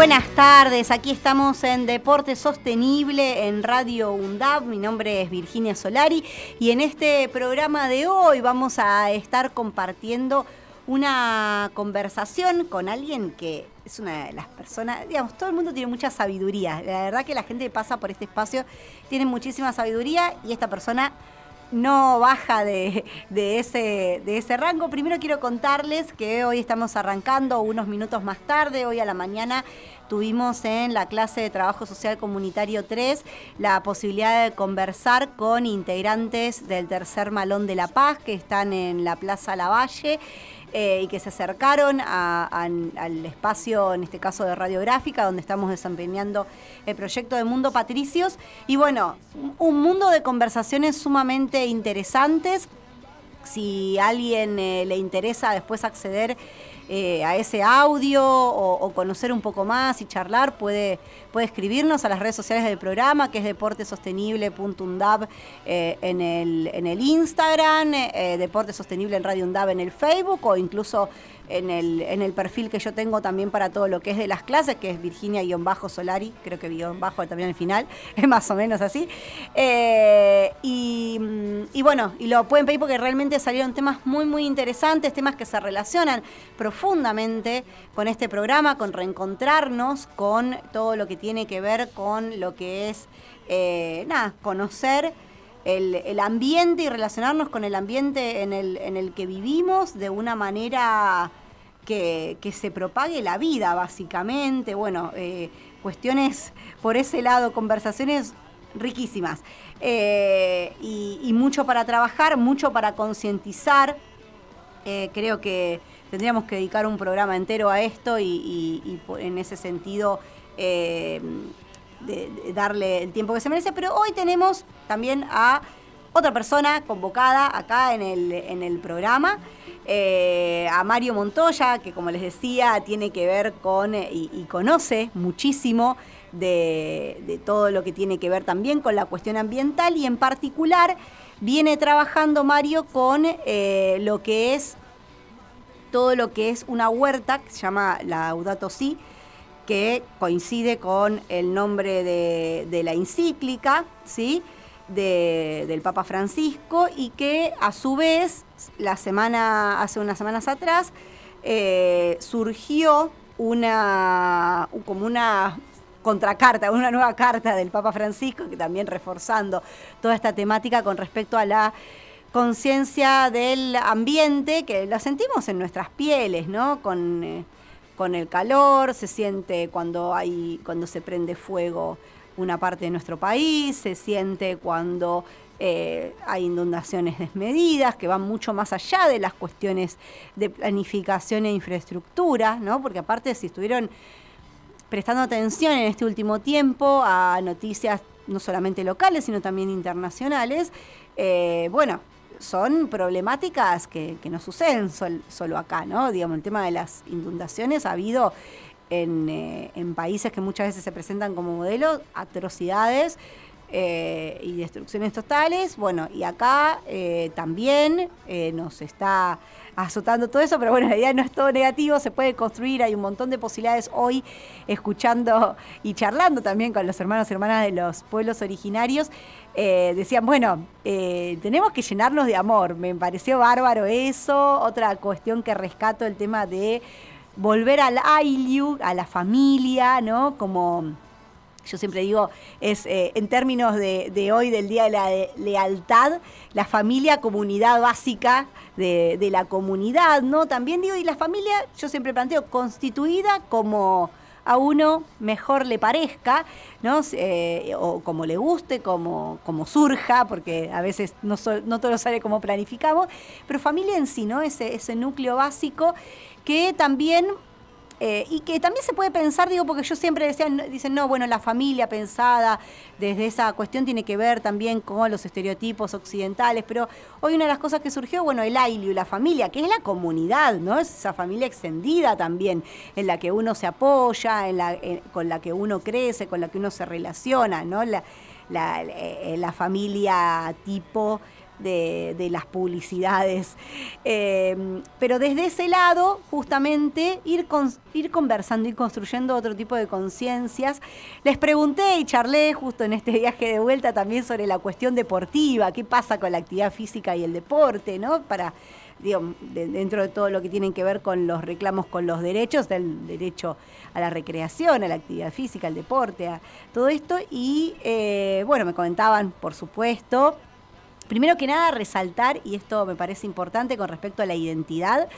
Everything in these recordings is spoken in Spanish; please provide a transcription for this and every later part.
Buenas tardes, aquí estamos en Deporte Sostenible en Radio UNDAB. Mi nombre es Virginia Solari y en este programa de hoy vamos a estar compartiendo una conversación con alguien que es una de las personas, digamos, todo el mundo tiene mucha sabiduría. La verdad que la gente que pasa por este espacio tiene muchísima sabiduría y esta persona no baja de, ese, de ese rango. Primero quiero contarles que hoy estamos arrancando unos minutos más tarde, hoy a la mañana tuvimos en la clase de Trabajo Social Comunitario 3 la posibilidad de conversar con integrantes del Tercer Malón de la Paz que están en la Plaza Lavalle. Eh, y que se acercaron al espacio, en este caso de radiográfica, donde estamos desempeñando el proyecto de Mundo Patricios. Y bueno, un mundo de conversaciones sumamente interesantes. Si a alguien eh, le interesa después acceder eh, a ese audio o, conocer un poco más y charlar, puede, puede escribirnos a las redes sociales del programa, que es deportesostenible.undab eh, en, el, en el Instagram, eh, Deporte Sostenible en Radio Undab en el Facebook o incluso en el, en el perfil que yo tengo también para todo lo que es de las clases, que es Virginia-Solari, creo que guion bajo también al final, es más o menos así. Eh, mm, y, bueno, y lo pueden pedir porque realmente salieron temas muy, muy interesantes, temas que se relacionan profundamente con este programa, con reencontrarnos, con todo lo que tiene que ver con lo que es, eh, nada, conocer. El, ambiente y relacionarnos con el ambiente en el, en el que vivimos de una manera que, se propague la vida, básicamente. Bueno, eh, cuestiones por ese lado, conversaciones riquísimas. Eh, y, mucho para trabajar, mucho para concientizar. Eh, creo que tendríamos que dedicar un programa entero a esto y, en ese sentido darle el tiempo que se merece. Pero hoy tenemos también a otra persona convocada acá en el, en el programa. Eh, a Mario Montoya, que como les decía, tiene que ver con eh, y, conoce muchísimo de, todo lo que tiene que ver también con la cuestión ambiental y en particular viene trabajando Mario con eh, lo que es todo lo que es una huerta que se llama la Laudato Si, que coincide con el nombre de la encíclica, ¿sí? del Papa Francisco y que a su vez, la semana, hace unas semanas atrás, eh, surgió una, como una contracarta, una nueva carta del Papa Francisco, que también reforzando toda esta temática con respecto a la conciencia del ambiente, que la sentimos en nuestras pieles, ¿no? Con, eh, con el calor, se siente cuando hay, cuando se prende fuego una parte de nuestro país, se siente cuando eh, hay inundaciones desmedidas, que van mucho más allá de las cuestiones de planificación e infraestructura, ¿no? porque aparte si estuvieron prestando atención en este último tiempo a noticias no solamente locales, sino también internacionales, eh, bueno, son problemáticas que, no suceden solo acá, ¿no? Digamos, el tema de las inundaciones ha habido eh, en, países que muchas veces se presentan como modelo, atrocidades eh, y destrucciones totales. Bueno, y acá eh, también nos está azotando todo eso, pero bueno, la idea no es todo negativo, se puede construir, hay un montón de posibilidades hoy escuchando y charlando también con los hermanos y hermanas de los pueblos originarios. decían, bueno, tenemos que llenarnos de amor, me pareció bárbaro eso, otra cuestión que rescato el tema de volver al Ailiu, a la familia, ¿no? Como yo siempre digo, es eh, en términos de, hoy, del Día de la Lealtad, la familia, comunidad básica de, la comunidad, ¿no? También digo, y la familia, yo siempre planteo, constituida como a uno mejor le parezca, ¿no? Eh, o como le guste, como, como surja, porque a veces no, no todo sale como planificamos, pero familia en sí, ¿no? Ese, ese núcleo básico que también Eh, y que también se puede pensar, digo, porque yo siempre decía, dicen, no, bueno, la familia pensada desde esa cuestión tiene que ver también con los estereotipos occidentales, pero hoy una de las cosas que surgió, bueno, el y la familia, que es la comunidad, ¿no? Es esa familia extendida también, en la que uno se apoya, en la, con la que uno crece, con la que uno se relaciona, ¿no? La, la, eh, la familia tipo de, las publicidades. Eh, pero desde ese lado, justamente, ir, ir conversando, ir construyendo otro tipo de conciencias. Les pregunté y charlé justo en este viaje de vuelta también sobre la cuestión deportiva, qué pasa con la actividad física y el deporte, ¿no? Para Digo, dentro de todo lo que tienen que ver con los reclamos con los derechos, del derecho a la recreación, a la actividad física, al deporte, a todo esto. Y eh, bueno, me comentaban, por supuesto, Primero que nada, resaltar, y esto me parece importante con respecto a la identidad,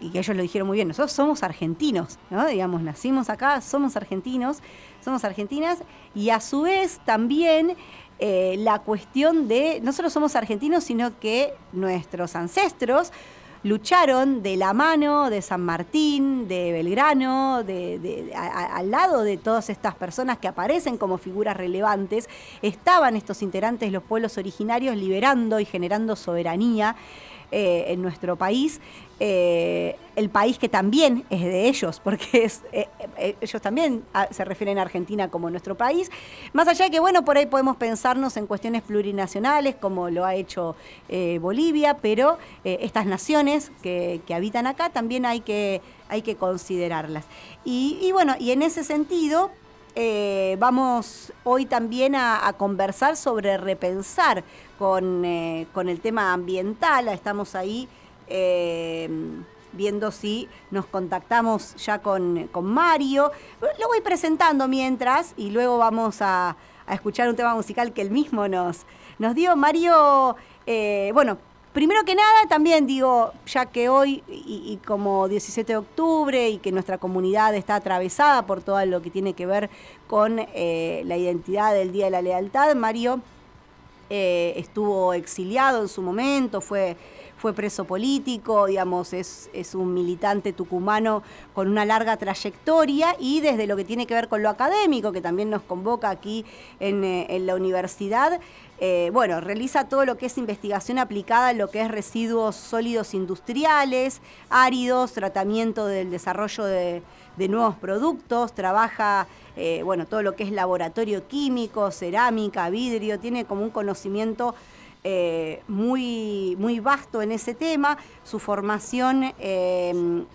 y que ellos lo dijeron muy bien, nosotros somos argentinos, ¿no? Digamos, nacimos acá, somos argentinos, somos argentinas, y a su vez también eh, la cuestión de, no solo somos argentinos, sino que nuestros ancestros lucharon de la mano de San Martín, de Belgrano, de, al lado de todas estas personas que aparecen como figuras relevantes, estaban estos integrantes de los pueblos originarios liberando y generando soberanía. Eh, en nuestro país, eh, el país que también es de ellos, porque eh, ellos también ah, se refieren a Argentina como nuestro país. Más allá de que, bueno, por ahí podemos pensarnos en cuestiones plurinacionales, como lo ha hecho Bolivia, pero estas naciones que, habitan acá también hay que, hay que considerarlas. Y, bueno, y en ese sentido, vamos hoy también a, conversar sobre repensar eh, con, el tema ambiental. Estamos ahí eh, viendo si nos contactamos ya con, Mario. Lo voy presentando mientras y luego vamos a, escuchar un tema musical que él mismo nos, nos dio. Mario, eh, bueno, primero que nada también digo, ya que hoy y, como 17 de octubre y que nuestra comunidad está atravesada por todo lo que tiene que ver con la identidad del Día de la Lealtad, Mario eh, estuvo exiliado en su momento, fue, fue preso político, digamos, es, es, un militante tucumano con una larga trayectoria y desde lo que tiene que ver con lo académico, que también nos convoca aquí en, eh, la universidad, eh, bueno, realiza todo lo que es investigación aplicada en lo que es residuos sólidos industriales, áridos, tratamiento del desarrollo de, nuevos productos, trabaja eh, bueno, todo lo que es laboratorio químico, cerámica, vidrio, tiene como un conocimiento eh, muy, muy vasto en ese tema. Su formación es,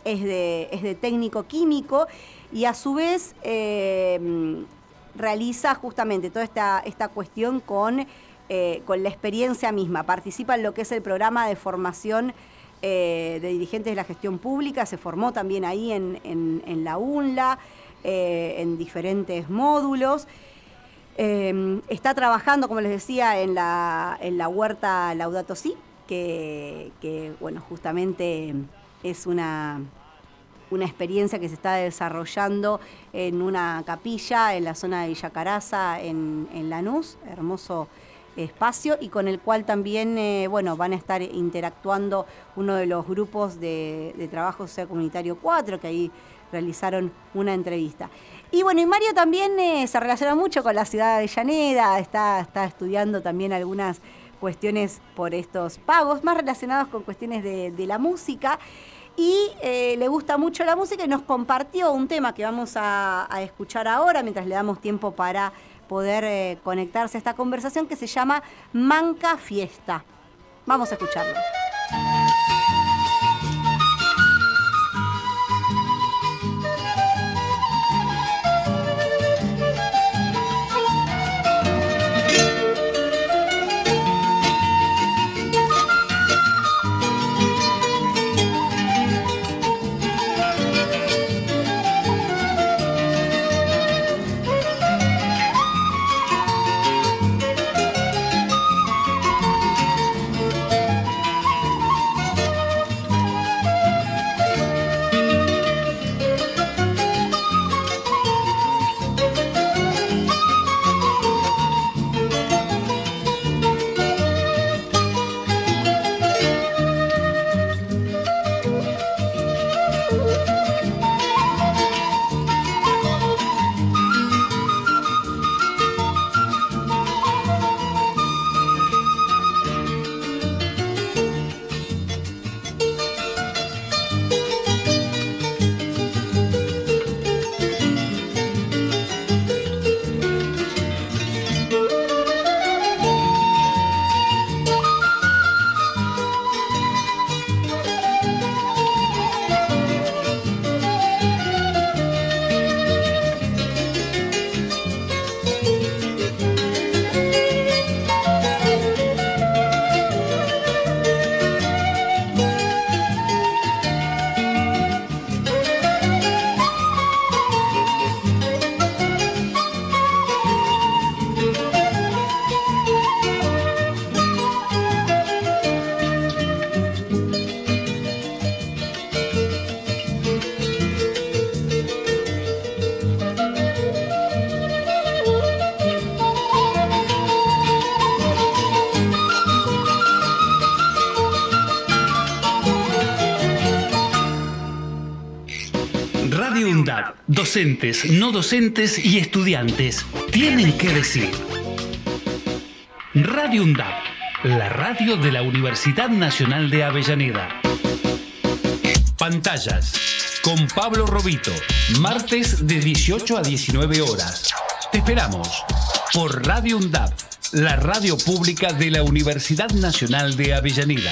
de, es, de, técnico químico y a su vez realiza justamente toda esta, esta cuestión con, con la experiencia misma. Participa en lo que es el programa de formación de dirigentes de la gestión pública, se formó también ahí en, en la UNLA. Eh, en diferentes módulos. Eh, está trabajando, como les decía, en la, en la huerta Laudato Si, que, bueno, justamente es una, una experiencia que se está desarrollando en una capilla en la zona de Villa en, en Lanús, hermoso espacio y con el cual también eh, bueno, van a estar interactuando uno de los grupos de, trabajo social comunitario 4, que ahí realizaron una entrevista. Y bueno, y Mario también eh, se relaciona mucho con la ciudad de Avellaneda, está, está estudiando también algunas cuestiones por estos pagos, más relacionados con cuestiones de, la música. Y eh, le gusta mucho la música y nos compartió un tema que vamos a, escuchar ahora, mientras le damos tiempo para poder eh, conectarse a esta conversación, que se llama Manca Fiesta. Vamos a escucharlo. Docentes, no docentes y estudiantes tienen que decir. Radio UNDAP, la radio de la Universidad Nacional de Avellaneda. Pantallas con Pablo Robito, martes de 18 a 19 horas. Te esperamos por Radio UNDAP, la radio pública de la Universidad Nacional de Avellaneda.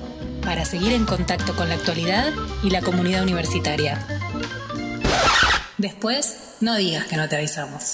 para seguir en contacto con la actualidad y la comunidad universitaria. Después, no digas que no te avisamos.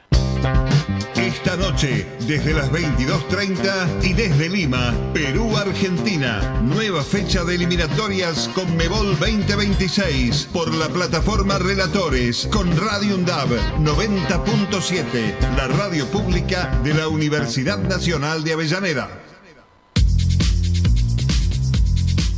Esta noche, desde las 22.30 y desde Lima, Perú, Argentina, nueva fecha de eliminatorias con Mebol 2026 por la plataforma Relatores con Radio UNDAB 90.7, la radio pública de la Universidad Nacional de Avellaneda.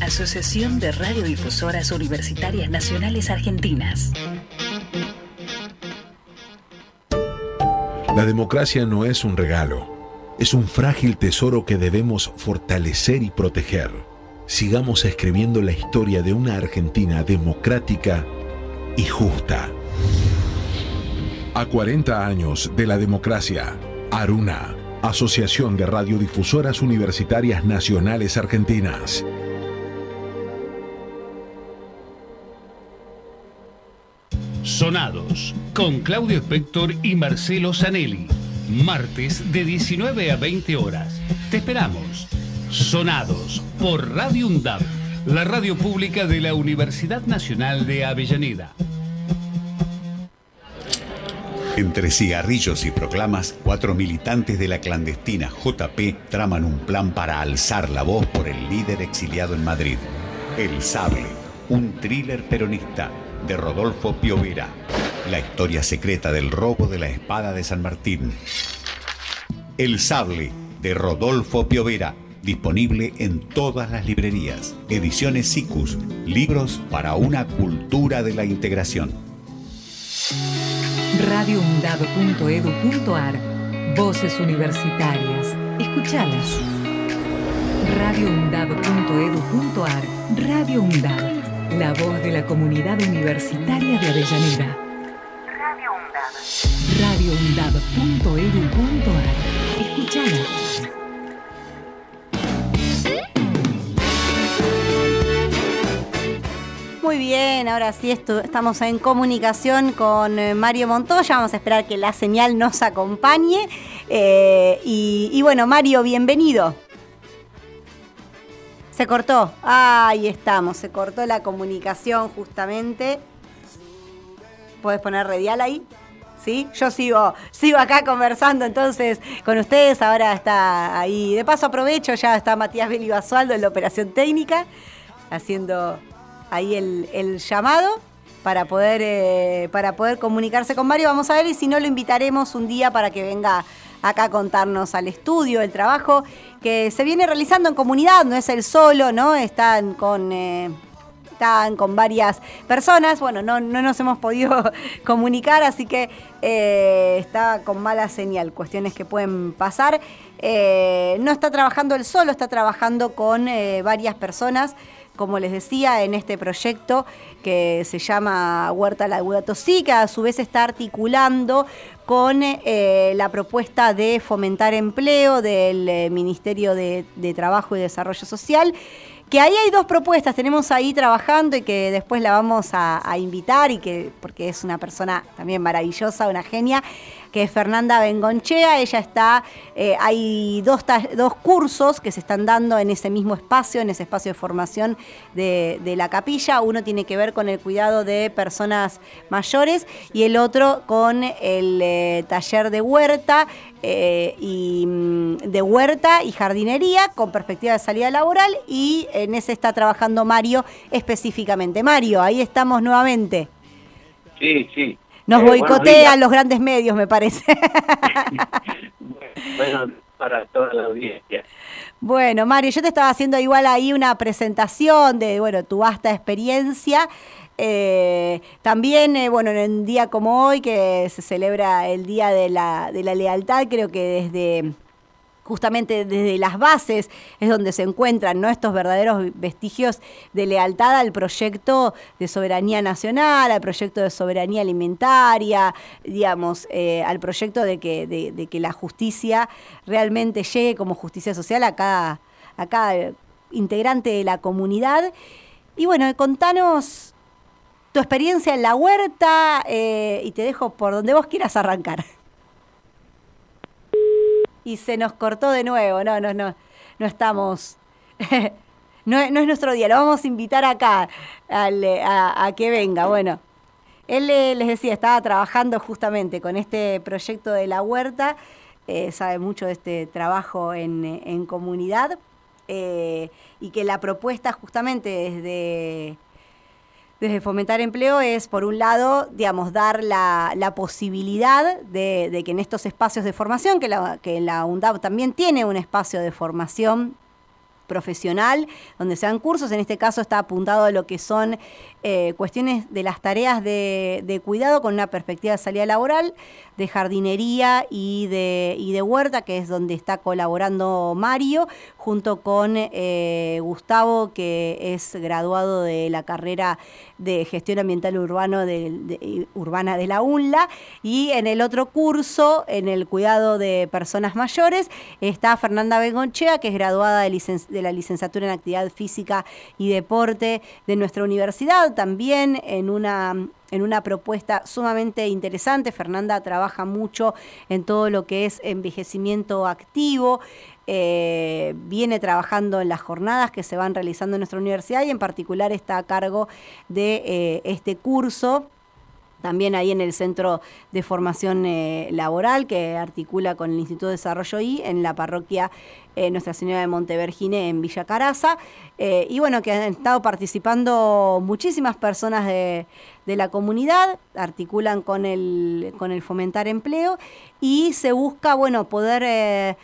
Asociación de Radiodifusoras Universitarias Nacionales Argentinas. La democracia no es un regalo, es un frágil tesoro que debemos fortalecer y proteger. Sigamos escribiendo la historia de una Argentina democrática y justa. A 40 años de la democracia, Aruna, Asociación de Radiodifusoras Universitarias Nacionales Argentinas. Sonados, con Claudio Spector y Marcelo Zanelli. Martes de 19 a 20 horas. Te esperamos. Sonados por Radio UNDAP, la radio pública de la Universidad Nacional de Avellaneda. Entre cigarrillos y proclamas, cuatro militantes de la clandestina JP traman un plan para alzar la voz por el líder exiliado en Madrid. El Sable, un thriller peronista de Rodolfo Piovera. La historia secreta del robo de la espada de San Martín. El Sable de Rodolfo Piovera. Disponible en todas las librerías. Ediciones SICUS. Libros para una cultura de la integración. radioundab.edu.ar Voces universitarias. Escuchalas. radioundab.edu.ar Radio UNDAB la voz de la comunidad universitaria de Avellaneda. Radio UNDAB. radioundab.edu.ar. Escuchala. Muy bien, ahora sí estamos en comunicación con eh, Mario Montoya. Vamos a esperar que la señal nos acompañe. Eh, y, y bueno, Mario, bienvenido. Se cortó. Ahí estamos. Se cortó la comunicación justamente. ¿Puedes poner radial ahí? ¿Sí? Yo sigo, sigo acá conversando entonces con ustedes. Ahora está ahí. De paso aprovecho, ya está Matías Beli Basualdo en la operación técnica, haciendo ahí el, llamado para poder, eh, para poder comunicarse con Mario. Vamos a ver y si no lo invitaremos un día para que venga acá contarnos al estudio, el trabajo que se viene realizando en comunidad, no es el solo, ¿no? Están con, eh, están con varias personas. Bueno, no, no nos hemos podido comunicar, así que eh, está con mala señal, cuestiones que pueden pasar. Eh, no está trabajando él solo, está trabajando con varias personas como les decía, en este proyecto que se llama Huerta La que a su vez está articulando con eh, la propuesta de fomentar empleo del eh, Ministerio de, Trabajo y Desarrollo Social. Que ahí hay dos propuestas, tenemos ahí trabajando y que después la vamos a, a invitar y que porque es una persona también maravillosa, una genia, que es Fernanda Bengonchea. Ella está, eh, hay dos, dos cursos que se están dando en ese mismo espacio, en ese espacio de formación de, la capilla. Uno tiene que ver con el cuidado de personas mayores y el otro con el eh, taller de huerta. Eh, y mm, de huerta y jardinería con perspectiva de salida laboral y en ese está trabajando Mario específicamente. Mario, ahí estamos nuevamente. Sí, sí. Nos eh, boicotean los grandes medios, me parece. bueno, para toda la audiencia. Bueno, Mario, yo te estaba haciendo igual ahí una presentación de, bueno, tu vasta experiencia. Eh, también, eh, bueno, en un día como hoy, que se celebra el Día de la, de la Lealtad, creo que desde justamente desde las bases es donde se encuentran estos verdaderos vestigios de lealtad al proyecto de soberanía nacional, al proyecto de soberanía alimentaria, digamos, eh, al proyecto de que, de, que la justicia realmente llegue como justicia social a cada, a cada integrante de la comunidad. Y bueno, contanos tu experiencia en la huerta eh, y te dejo por donde vos quieras arrancar y se nos cortó de nuevo. No, no, no, no estamos. no, es nuestro día, lo vamos a invitar acá a, que venga. Bueno, él les decía, estaba trabajando justamente con este proyecto de la huerta, eh, sabe mucho de este trabajo en, comunidad eh, y que la propuesta justamente desde desde Fomentar Empleo es, por un lado, digamos, dar la, posibilidad de, que en estos espacios de formación, que la, que la UNDAP también tiene un espacio de formación profesional, donde se dan cursos. En este caso está apuntado a lo que son eh, cuestiones de las tareas de, cuidado con una perspectiva de salida laboral, de jardinería y de, huerta, que es donde está colaborando Mario, junto con eh, Gustavo, que es graduado de la carrera de gestión ambiental urbano urbana de la UNLA. Y en el otro curso, en el cuidado de personas mayores, está Fernanda Bengonchea, que es graduada de la licenciatura en actividad física y deporte de nuestra universidad también en una, en una propuesta sumamente interesante. Fernanda trabaja mucho en todo lo que es envejecimiento activo. Eh, viene trabajando en las jornadas que se van realizando en nuestra universidad y en particular está a cargo de eh, este curso también ahí en el Centro de Formación eh, Laboral que articula con el Instituto de Desarrollo I en la parroquia eh, Nuestra Señora de Montevergine en Villa Caraza. Eh, y bueno, que han estado participando muchísimas personas de, la comunidad, articulan con el, con el Fomentar Empleo y se busca, bueno, poder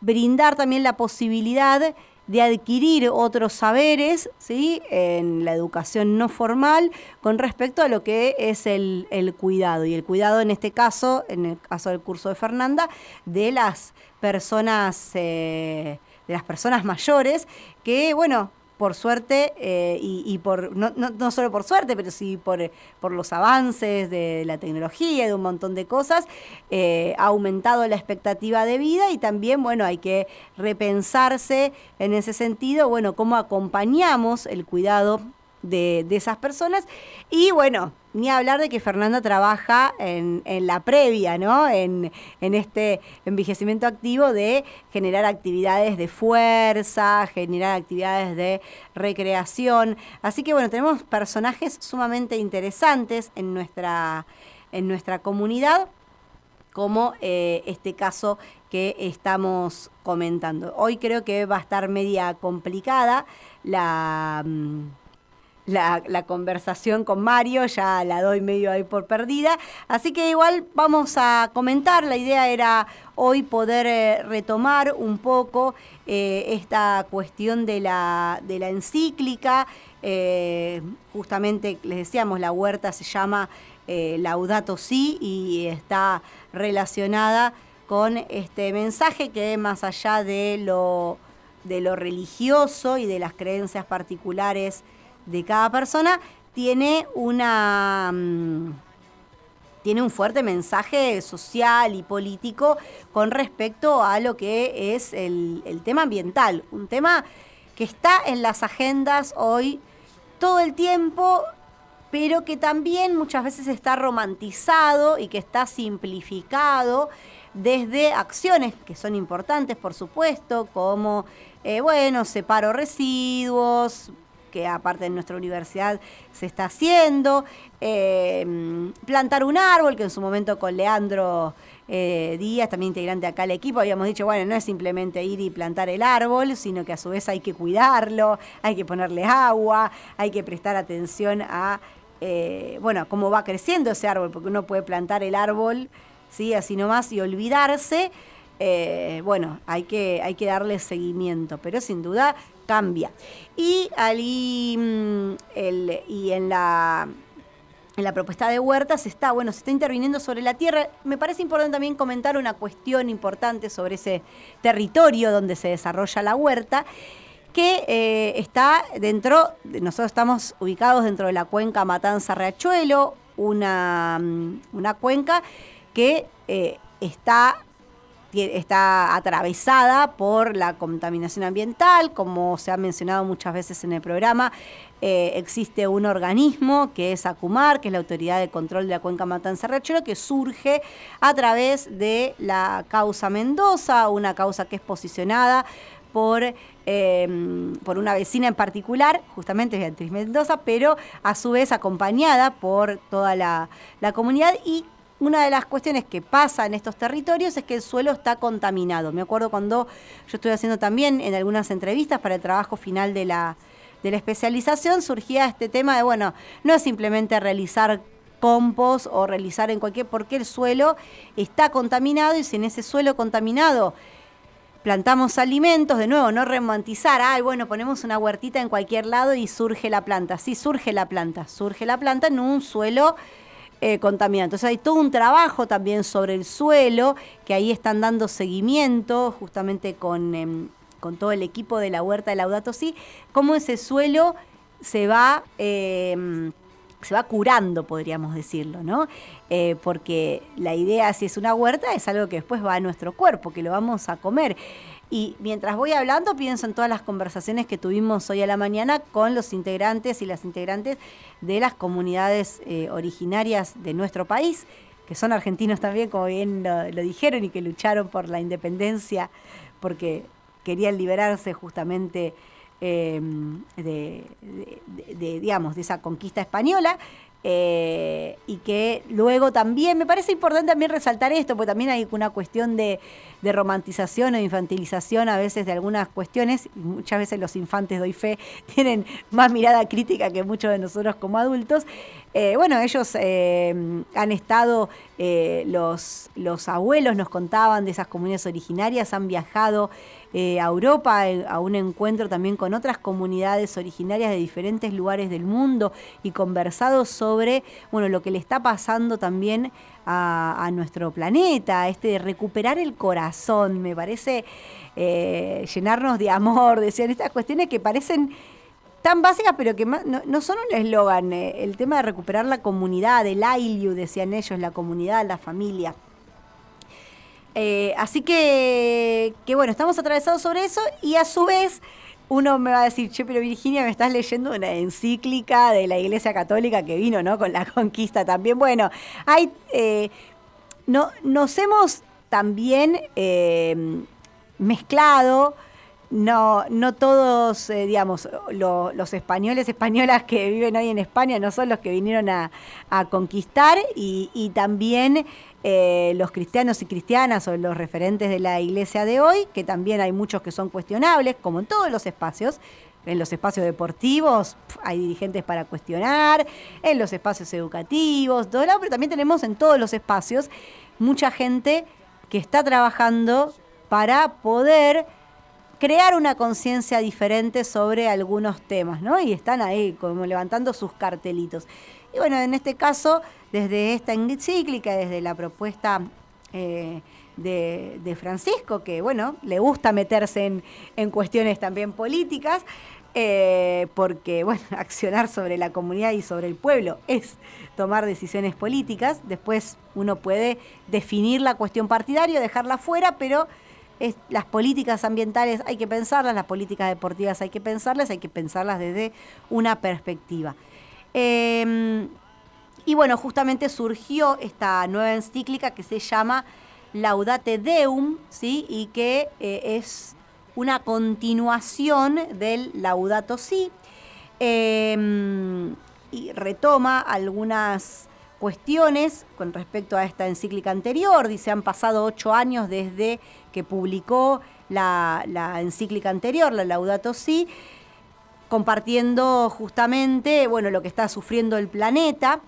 brindar también la posibilidad de adquirir otros saberes ¿sí? en la educación no formal con respecto a lo que es el, cuidado. Y el cuidado en este caso, en el caso del curso de Fernanda, de las personas, eh, de las personas mayores que, bueno, por suerte, eh, y, por no, no, solo por suerte, pero sí por, por, los avances de la tecnología, y de un montón de cosas, eh, ha aumentado la expectativa de vida y también, bueno, hay que repensarse en ese sentido, bueno, cómo acompañamos el cuidado de, esas personas. Y bueno, ni hablar de que Fernanda trabaja en, la previa, ¿no? En, este envejecimiento activo de generar actividades de fuerza, generar actividades de recreación. Así que bueno, tenemos personajes sumamente interesantes en nuestra, en nuestra comunidad como eh, este caso que estamos comentando. Hoy creo que va a estar media complicada la, mm, la, conversación con Mario, ya la doy medio ahí por perdida. Así que igual vamos a comentar, la idea era hoy poder eh, retomar un poco eh, esta cuestión de la, encíclica. Eh, justamente les decíamos, la huerta se llama Laudato Si y está relacionada con este mensaje que más allá de lo religioso y de las creencias particulares de cada persona, tiene una... Mm, tiene un fuerte mensaje social y político con respecto a lo que es el, el, tema ambiental, un tema que está en las agendas hoy todo el tiempo, pero que también muchas veces está romantizado y que está simplificado desde acciones que son importantes, por supuesto, como, eh, bueno, separo residuos, que aparte de nuestra universidad se está haciendo, eh, plantar un árbol, que en su momento con Leandro eh, Díaz, también integrante acá del equipo, habíamos dicho, bueno, no es simplemente ir y plantar el árbol, sino que a su vez hay que cuidarlo, hay que ponerle agua, hay que prestar atención a, eh, bueno, cómo va creciendo ese árbol, porque uno puede plantar el árbol, ¿sí? así nomás, y olvidarse. bueno, hay que, hay que darle seguimiento, pero sin duda cambia. Y, allí, mm, el, y en la en la propuesta de Huerta se está, bueno, se está interviniendo sobre la tierra. Me parece importante también comentar una cuestión importante sobre ese territorio donde se desarrolla la huerta, que eh, está dentro, nosotros estamos ubicados dentro de la cuenca Matanza-Riachuelo, una, mm, una, cuenca que eh, está está atravesada por la contaminación ambiental, como se ha mencionado muchas veces en el programa. Eh, existe un organismo que es ACUMAR, que es la Autoridad de Control de la Cuenca Matanza Riachuelo, que surge a través de la causa Mendoza, una causa que es posicionada por, em, por una vecina en particular, justamente Beatriz Mendoza, pero a su vez acompañada por toda la, la comunidad y una de las cuestiones que pasa en estos territorios es que el suelo está contaminado. Me acuerdo cuando yo estuve haciendo también en algunas entrevistas para el trabajo final de la, de la especialización, surgía este tema de, bueno, no es simplemente realizar compost o realizar en cualquier, porque el suelo está contaminado y si en ese suelo contaminado plantamos alimentos, de nuevo, no romantizar, ay, bueno, ponemos una huertita en cualquier lado y surge la planta. Sí, surge la planta, surge la planta en un suelo eh, Entonces hay todo un trabajo también sobre el suelo, que ahí están dando seguimiento justamente con, em, con todo el equipo de la huerta de Laudato Si, cómo ese suelo se va... Em, se va curando, podríamos decirlo, ¿no? Eh, porque la idea, si es una huerta, es algo que después va a nuestro cuerpo, que lo vamos a comer. Y mientras voy hablando, pienso en todas las conversaciones que tuvimos hoy a la mañana con los integrantes y las integrantes de las comunidades eh, originarias de nuestro país, que son argentinos también, como bien lo, dijeron, y que lucharon por la independencia porque querían liberarse justamente eh, de, digamos, de esa conquista española. Eh, y que luego también, me parece importante también resaltar esto, porque también hay una cuestión de, romantización o infantilización a veces de algunas cuestiones, y muchas veces los infantes, doy fe, tienen más mirada crítica que muchos de nosotros como adultos. Eh, bueno, ellos eh, han estado, los, los abuelos nos contaban de esas comunidades originarias, han viajado a Europa a un encuentro también con otras comunidades originarias de diferentes lugares del mundo y conversado sobre bueno, lo que le está pasando también a, nuestro planeta, este de recuperar el corazón, me parece eh, llenarnos de amor, decían estas cuestiones que parecen tan básicas, pero que no, son un eslogan, eh, el tema de recuperar la comunidad, el AILIU, decían ellos, la comunidad, la familia. Eh, así que, que bueno, estamos atravesados sobre eso y a su vez uno me va a decir, che, pero Virginia, me estás leyendo una encíclica de la Iglesia Católica que vino, ¿no? Con la conquista también. Bueno, hay, eh, no, nos hemos también eh, mezclado. No, no todos, digamos, los españoles, españolas que viven hoy en España no son los que vinieron a, conquistar y también eh, los cristianos y cristianas o los referentes de la iglesia de hoy, que también hay muchos que son cuestionables, como en todos los espacios, en los espacios deportivos hay dirigentes para cuestionar, en los espacios educativos, todo lado, pero también tenemos en todos los espacios mucha gente que está trabajando para poder crear una conciencia diferente sobre algunos temas, ¿no? Y están ahí como levantando sus cartelitos. Y bueno, en este caso, desde esta encíclica, desde la propuesta eh, de, Francisco, que bueno, le gusta meterse en, cuestiones también políticas, eh, porque bueno, accionar sobre la comunidad y sobre el pueblo es tomar decisiones políticas. Después uno puede definir la cuestión partidaria, dejarla fuera, pero las políticas ambientales hay que pensarlas, las políticas deportivas hay que pensarlas, hay que pensarlas desde una perspectiva. Em, y bueno, justamente surgió esta nueva encíclica que se llama Laudate Deum, ¿sí? y que eh, es una continuación del Laudato Si, em, y retoma algunas cuestiones con respecto a esta encíclica anterior. Dice, han pasado ocho años desde que publicó la, la encíclica anterior, la Laudato Si, compartiendo justamente bueno, lo que está sufriendo el planeta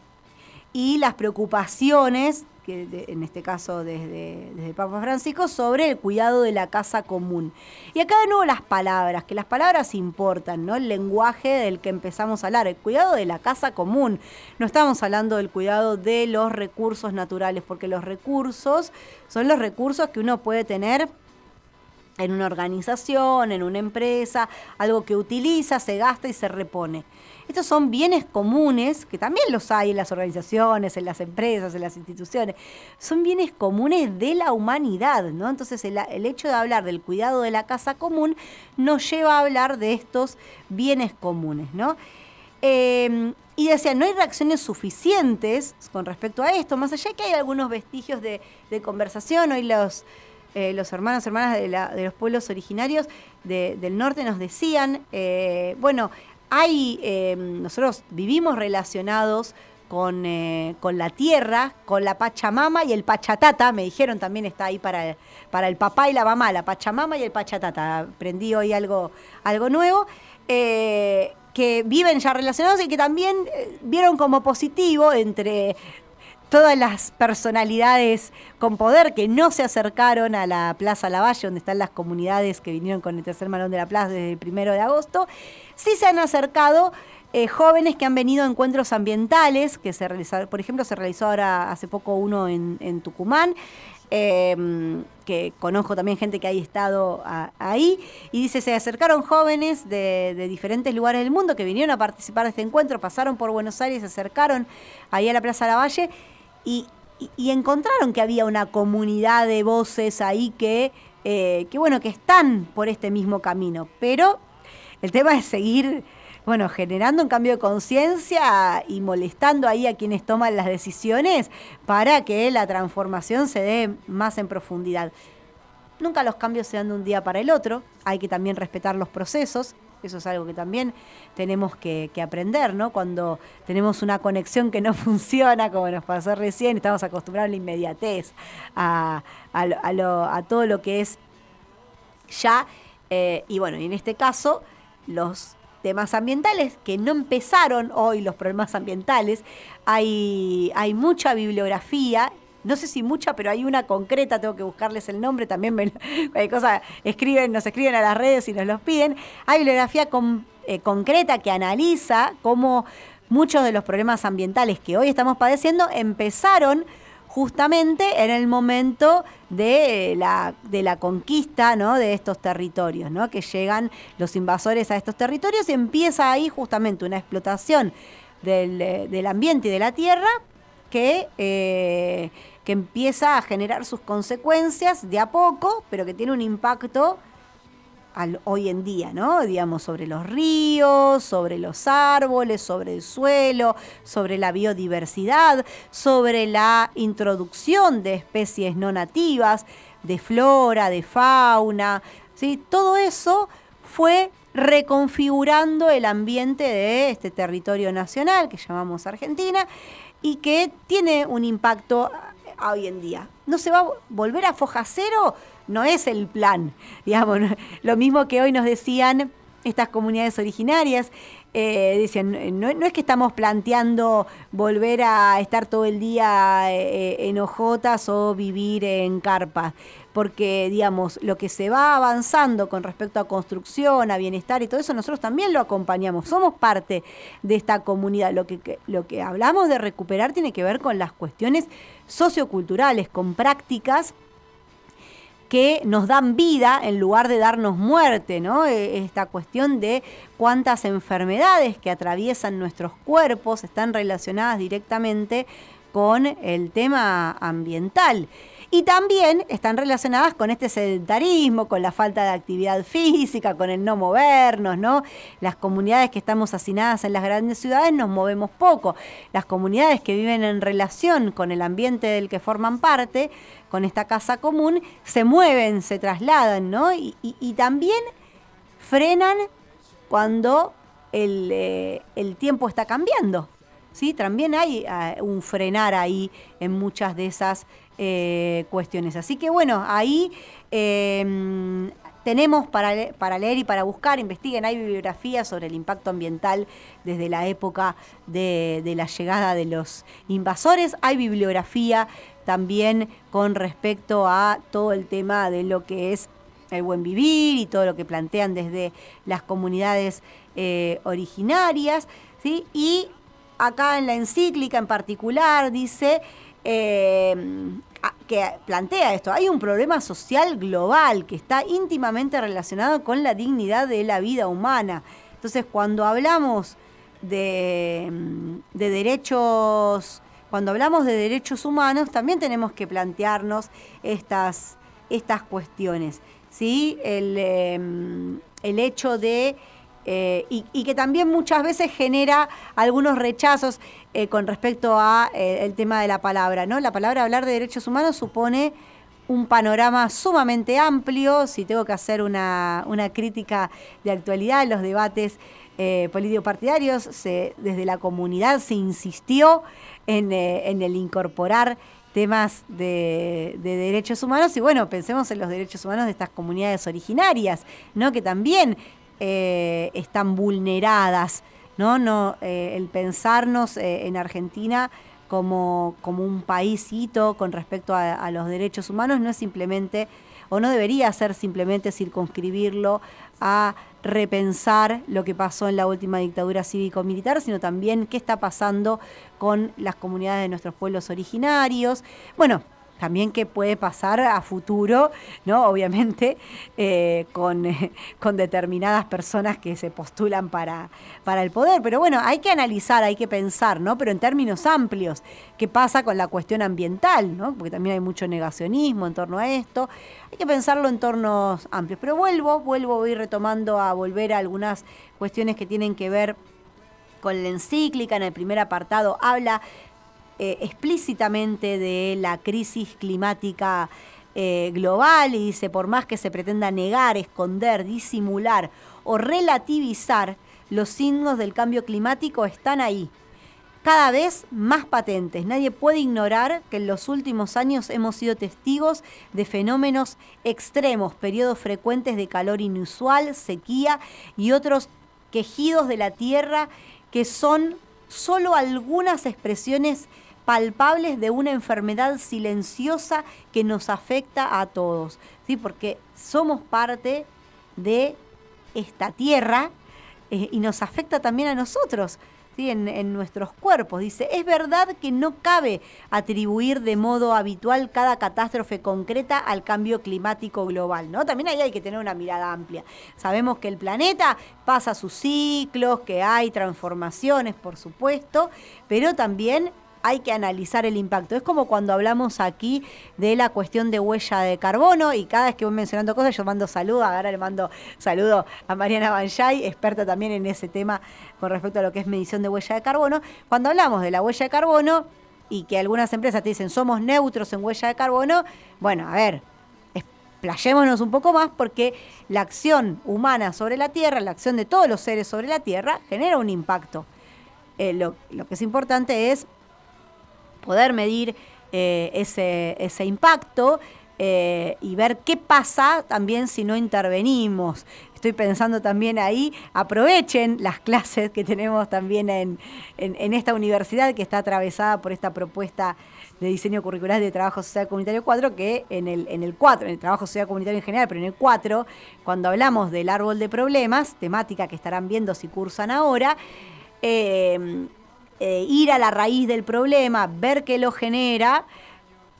y las preocupaciones que en este caso desde, desde Papa Francisco, sobre el cuidado de la casa común. Y acá de nuevo las palabras, que las palabras importan, ¿no? El lenguaje del que empezamos a hablar, el cuidado de la casa común. No estamos hablando del cuidado de los recursos naturales, porque los recursos son los recursos que uno puede tener en una organización, en una empresa, algo que utiliza, se gasta y se repone. Estos son bienes comunes, que también los hay en las organizaciones, en las empresas, en las instituciones. Son bienes comunes de la humanidad, ¿no? Entonces el, hecho de hablar del cuidado de la casa común nos lleva a hablar de estos bienes comunes, ¿no? Em, y decía, no hay reacciones suficientes con respecto a esto, más allá de que hay algunos vestigios de, conversación, hoy los, eh, los hermanos, hermanas de, los pueblos originarios del norte nos decían, eh, bueno, hay, eh, nosotros vivimos relacionados con, con, la tierra, con la Pachamama y el Pachatata, me dijeron también está ahí para, para el papá y la mamá, la Pachamama y el Pachatata. Aprendí hoy algo, algo nuevo. Que viven ya relacionados y que también vieron como positivo entre todas las personalidades con poder que no se acercaron a la Plaza Lavalle, donde están las comunidades que vinieron con el tercer malón de la plaza desde el primero de agosto, sí se han acercado eh, jóvenes que han venido a encuentros ambientales, que se realizaron, por ejemplo, se realizó ahora hace poco uno en, Tucumán, em, que conozco también gente que ha estado ahí, y dice, se acercaron jóvenes de, de, diferentes lugares del mundo que vinieron a participar de este encuentro, pasaron por Buenos Aires, se acercaron ahí a la Plaza Lavalle, y, encontraron que había una comunidad de voces ahí que, eh, que, bueno, que están por este mismo camino. Pero el tema es seguir, bueno, generando un cambio de conciencia y molestando ahí a quienes toman las decisiones para que la transformación se dé más en profundidad. Nunca los cambios se dan de un día para el otro, hay que también respetar los procesos, eso es algo que también tenemos que, aprender, ¿no? Cuando tenemos una conexión que no funciona, como nos pasó recién, estamos acostumbrados a la inmediatez, a, todo lo que es ya. Eh, y bueno, en este caso, los temas ambientales que no empezaron hoy, los problemas ambientales, hay, hay mucha bibliografía no sé si mucha, pero hay una concreta, tengo que buscarles el nombre, también me, hay cosas, escriben, nos escriben a las redes y nos los piden. Hay bibliografía eh, concreta que analiza cómo muchos de los problemas ambientales que hoy estamos padeciendo empezaron justamente en el momento de la, de la conquista ¿no? de estos territorios, ¿no? que llegan los invasores a estos territorios y empieza ahí justamente una explotación del, eh, del ambiente y de la tierra que eh, que empieza a generar sus consecuencias de a poco, pero que tiene un impacto hoy en día, ¿no? Digamos, sobre los ríos, sobre los árboles, sobre el suelo, sobre la biodiversidad, sobre la introducción de especies no nativas, de flora, de fauna, ¿sí? Todo eso fue reconfigurando el ambiente de este territorio nacional que llamamos Argentina y que tiene un impacto hoy en día. ¿No se va a volver a foja cero? No es el plan. Digamos, lo mismo que hoy nos decían estas comunidades originarias. Eh, dicen, no, no, es que estamos planteando volver a estar todo el día eh, en hojotas o vivir en carpas, porque digamos, lo que se va avanzando con respecto a construcción, a bienestar y todo eso, nosotros también lo acompañamos, somos parte de esta comunidad. Lo que, lo que hablamos de recuperar tiene que ver con las cuestiones socioculturales, con prácticas que nos dan vida en lugar de darnos muerte, ¿no? E, esta cuestión de cuántas enfermedades que atraviesan nuestros cuerpos están relacionadas directamente con el tema ambiental. Y también están relacionadas con este sedentarismo, con la falta de actividad física, con el no movernos, ¿no? Las comunidades que estamos hacinadas en las grandes ciudades nos movemos poco. Las comunidades que viven en relación con el ambiente del que forman parte, con esta casa común, se mueven, se trasladan, ¿no? Y, también frenan cuando el, eh, tiempo está cambiando. ¿sí? También hay ah, un frenar ahí en muchas de esas eh, cuestiones. Así que bueno, ahí em, tenemos para, para, leer y para buscar, investiguen, hay bibliografía sobre el impacto ambiental desde la época de, la llegada de los invasores, hay bibliografía también con respecto a todo el tema de lo que es el buen vivir y todo lo que plantean desde las comunidades eh, originarias, ¿sí? y acá en la encíclica en particular dice eh, que plantea esto, hay un problema social global que está íntimamente relacionado con la dignidad de la vida humana. Entonces, cuando hablamos de, derechos, cuando hablamos de derechos humanos, también tenemos que plantearnos estas, estas cuestiones. ¿sí? El, em, el hecho de eh, y, que también muchas veces genera algunos rechazos eh, con respecto a eh, el tema de la palabra, ¿no? La palabra hablar de derechos humanos supone un panorama sumamente amplio. Si tengo que hacer una, crítica de actualidad, los debates político-partidarios, desde la comunidad se insistió en, el incorporar temas de, de, derechos humanos y bueno, pensemos en los derechos humanos de estas comunidades originarias, ¿no? Que también eh, están vulneradas, ¿no? no eh, el pensarnos eh, en Argentina como, como un paísito con respecto a, los derechos humanos no es simplemente, o no debería ser simplemente circunscribirlo a repensar lo que pasó en la última dictadura cívico-militar, sino también qué está pasando con las comunidades de nuestros pueblos originarios. Bueno, también qué puede pasar a futuro, ¿no? Obviamente, eh, con, con, determinadas personas que se postulan para, para el poder. Pero bueno, hay que analizar, hay que pensar, ¿no? Pero en términos amplios, ¿qué pasa con la cuestión ambiental, ¿no? Porque también hay mucho negacionismo en torno a esto. Hay que pensarlo en tornos amplios. Pero vuelvo, vuelvo, voy retomando a volver a algunas cuestiones que tienen que ver con la encíclica. En el primer apartado habla eh, explícitamente de la crisis climática eh, global y dice, por más que se pretenda negar, esconder, disimular o relativizar, los signos del cambio climático están ahí, cada vez más patentes. Nadie puede ignorar que en los últimos años hemos sido testigos de fenómenos extremos, periodos frecuentes de calor inusual, sequía y otros quejidos de la tierra que son solo algunas expresiones palpables de una enfermedad silenciosa que nos afecta a todos, ¿sí? porque somos parte de esta tierra eh, y nos afecta también a nosotros. ¿Sí? En, nuestros cuerpos. Dice, es verdad que no cabe atribuir de modo habitual cada catástrofe concreta al cambio climático global, ¿no? También ahí hay que tener una mirada amplia. Sabemos que el planeta pasa sus ciclos, que hay transformaciones, por supuesto, pero también hay que analizar el impacto. Es como cuando hablamos aquí de la cuestión de huella de carbono y cada vez que voy mencionando cosas yo mando saludos, ahora le mando saludo a Mariana Banjay, experta también en ese tema con respecto a lo que es medición de huella de carbono. Cuando hablamos de la huella de carbono y que algunas empresas te dicen somos neutros en huella de carbono, bueno, a ver, explayémonos un poco más porque la acción humana sobre la Tierra, la acción de todos los seres sobre la Tierra, genera un impacto. Eh, lo que es importante es poder medir eh, ese, ese, impacto eh, y ver qué pasa también si no intervenimos. Estoy pensando también ahí, aprovechen las clases que tenemos también en, en esta universidad que está atravesada por esta propuesta de diseño curricular de trabajo social comunitario 4, que en el, en el 4, en el trabajo social comunitario en general, pero en el 4, cuando hablamos del árbol de problemas, temática que estarán viendo si cursan ahora, eh, eh, ir a la raíz del problema, ver qué lo genera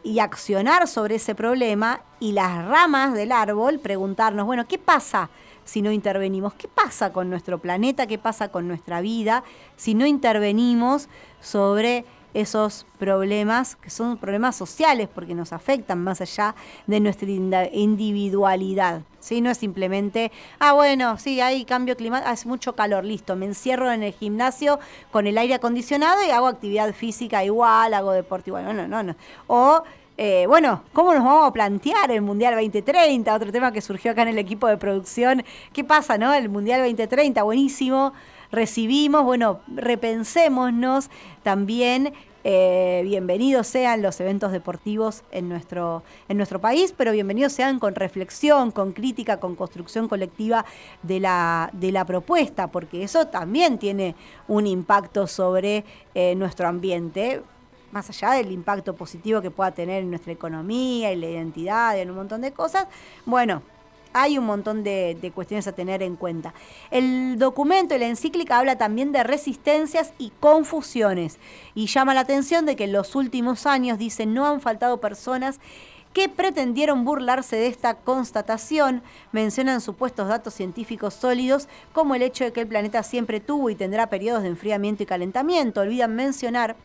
y accionar sobre ese problema y las ramas del árbol preguntarnos, bueno, ¿qué pasa si no intervenimos? ¿Qué pasa con nuestro planeta? ¿Qué pasa con nuestra vida si no intervenimos sobre esos problemas que son problemas sociales porque nos afectan más allá de nuestra individualidad. ¿sí? No es simplemente, ah, bueno, sí, hay cambio climático, hace mucho calor, listo, me encierro en el gimnasio con el aire acondicionado y hago actividad física igual, hago deporte igual. No, no, no. no. O eh, bueno, ¿cómo nos vamos a plantear el Mundial 2030? Otro tema que surgió acá en el equipo de producción. ¿Qué pasa, no? El Mundial 2030, buenísimo recibimos, bueno, repensémonos también eh, bienvenidos sean los eventos deportivos en nuestro, en nuestro país, pero bienvenidos sean con reflexión, con crítica, con construcción colectiva de la, de la propuesta, porque eso también tiene un impacto sobre eh, nuestro ambiente más allá del impacto positivo que pueda tener en nuestra economía y la identidad y en un montón de cosas, bueno, hay un montón de, cuestiones a tener en cuenta. El documento y la encíclica habla también de resistencias y confusiones y llama la atención de que en los últimos años, dice, no han faltado personas que pretendieron burlarse de esta constatación, mencionan supuestos datos científicos sólidos como el hecho de que el planeta siempre tuvo y tendrá periodos de enfriamiento y calentamiento. Olvidan mencionar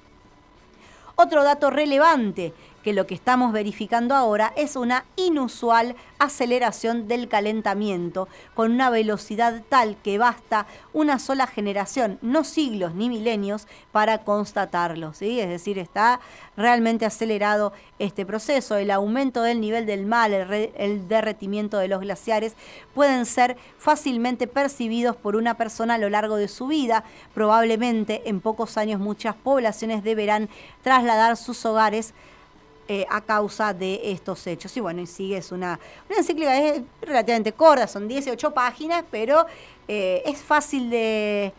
otro dato relevante, que lo que estamos verificando ahora es una inusual aceleración del calentamiento con una velocidad tal que basta una sola generación, no siglos ni milenios, para constatarlo. ¿sí? Es decir, está realmente acelerado este proceso. El aumento del nivel del mar, el, el derretimiento de los glaciares pueden ser fácilmente percibidos por una persona a lo largo de su vida. Probablemente en pocos años muchas poblaciones deberán trasladar sus hogares eh, a causa de estos hechos. Y bueno, y sigue, es una, una encíclica es relativamente corta, son 18 páginas, pero eh, es fácil de,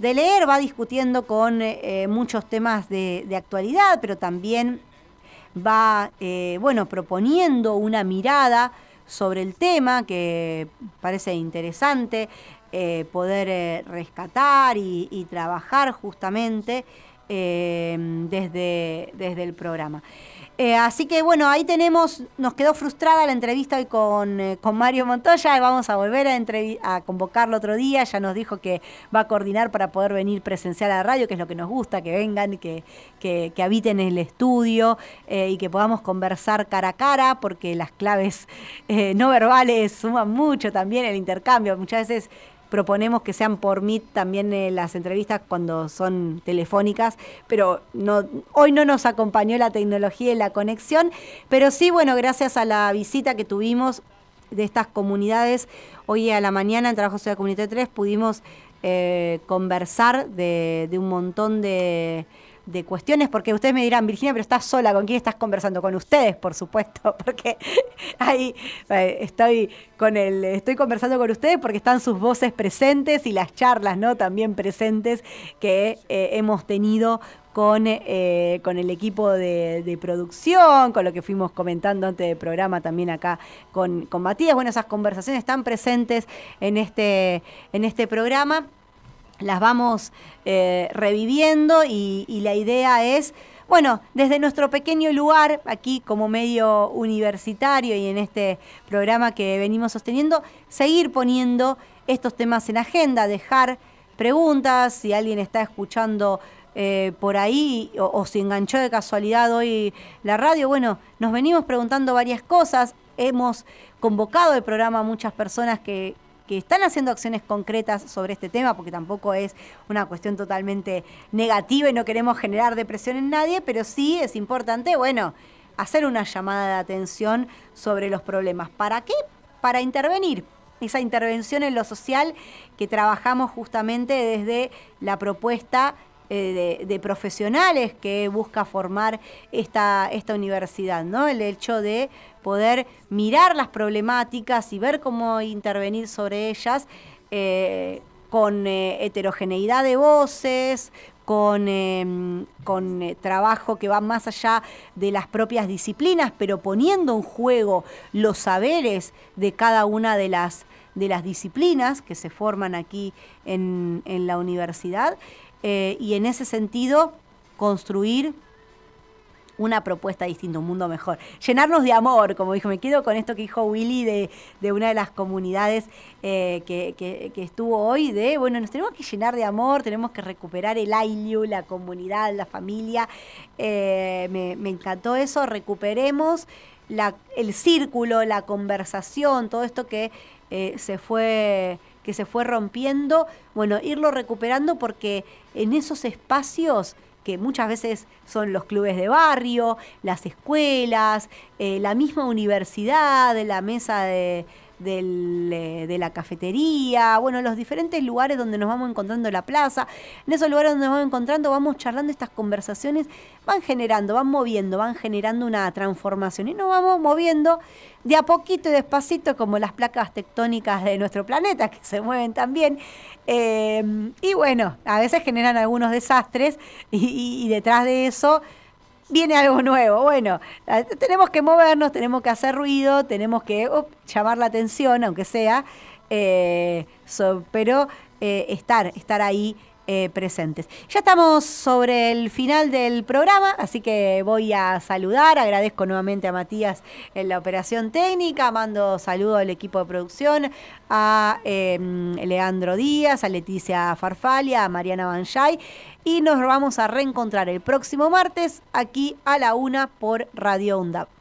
leer, va discutiendo con eh, muchos temas de, actualidad, pero también va, bueno, proponiendo una mirada sobre el tema que parece interesante poder rescatar y, y, trabajar justamente desde, desde el programa. Eh, así que bueno, ahí tenemos, nos quedó frustrada la entrevista hoy con, eh, con Mario Montoya, vamos a volver a, convocarlo otro día, ya nos dijo que va a coordinar para poder venir presencial a la radio, que es lo que nos gusta, que vengan, que, que, que habiten el estudio eh, y que podamos conversar cara a cara, porque las claves no verbales suman mucho también el intercambio, muchas veces proponemos que sean por Meet también eh, las entrevistas cuando son telefónicas, pero no, hoy no nos acompañó la tecnología y la conexión, pero sí, bueno, gracias a la visita que tuvimos de estas comunidades, hoy a la mañana en Trabajo Ciudad Comunidad 3 pudimos eh, conversar de un montón de de cuestiones, porque ustedes me dirán, Virginia, pero estás sola, ¿con quién estás conversando? Con ustedes, por supuesto, porque ahí eh, estoy con el, estoy conversando con ustedes porque están sus voces presentes y las charlas, ¿no? También presentes que eh, hemos tenido con, eh, con el equipo de, producción, con lo que fuimos comentando antes del programa también acá con, con Matías. Bueno, esas conversaciones están presentes en este, en este programa las vamos eh, reviviendo y, la idea es, bueno, desde nuestro pequeño lugar, aquí como medio universitario y en este programa que venimos sosteniendo, seguir poniendo estos temas en agenda, dejar preguntas, si alguien está escuchando eh, por ahí o, o si enganchó de casualidad hoy la radio, bueno, nos venimos preguntando varias cosas, hemos convocado el programa a muchas personas que, que están haciendo acciones concretas sobre este tema, porque tampoco es una cuestión totalmente negativa y no queremos generar depresión en nadie, pero sí es importante, bueno, hacer una llamada de atención sobre los problemas. ¿Para qué? Para intervenir. Esa intervención en lo social que trabajamos justamente desde la propuesta eh, de, profesionales que busca formar esta, esta universidad, ¿no? El hecho de poder mirar las problemáticas y ver cómo intervenir sobre ellas eh, con eh, heterogeneidad de voces, con, con trabajo que va más allá de las propias disciplinas, pero poniendo en juego los saberes de cada una de las, de las disciplinas que se forman aquí en, en la universidad. Eh, y en ese sentido, construir una propuesta distinta, un mundo mejor. Llenarnos de amor, como dijo, me quedo con esto que dijo Willy de, de una de las comunidades eh, que, que- estuvo hoy, de, bueno, nos tenemos que llenar de amor, tenemos que recuperar el AILU, la comunidad, la familia. Eh, me, encantó eso, recuperemos el círculo, la conversación, todo esto que se fue que se fue rompiendo, bueno, irlo recuperando porque en esos espacios que muchas veces son los clubes de barrio, las escuelas, eh, la misma universidad, la mesa de, eh, de la cafetería, bueno, los diferentes lugares donde nos vamos encontrando en la plaza, en esos lugares donde nos vamos encontrando, vamos charlando estas conversaciones, van generando, van moviendo, van generando una transformación y nos vamos moviendo de a poquito y despacito como las placas tectónicas de nuestro planeta que se mueven también. Eh, y bueno, a veces generan algunos desastres y detrás de eso viene algo nuevo. Bueno, tenemos que movernos, tenemos que hacer ruido, tenemos que llamar la atención, aunque sea, eh, pero eh, estar, estar ahí eh, presentes. Ya estamos sobre el final del programa, así que voy a saludar, agradezco nuevamente a Matías en la operación técnica, mando saludo al equipo de producción, a eh, Leandro Díaz, a Leticia Farfalia, a Mariana Banjay, y nos vamos a reencontrar el próximo martes aquí a la una por Radio UNDAP.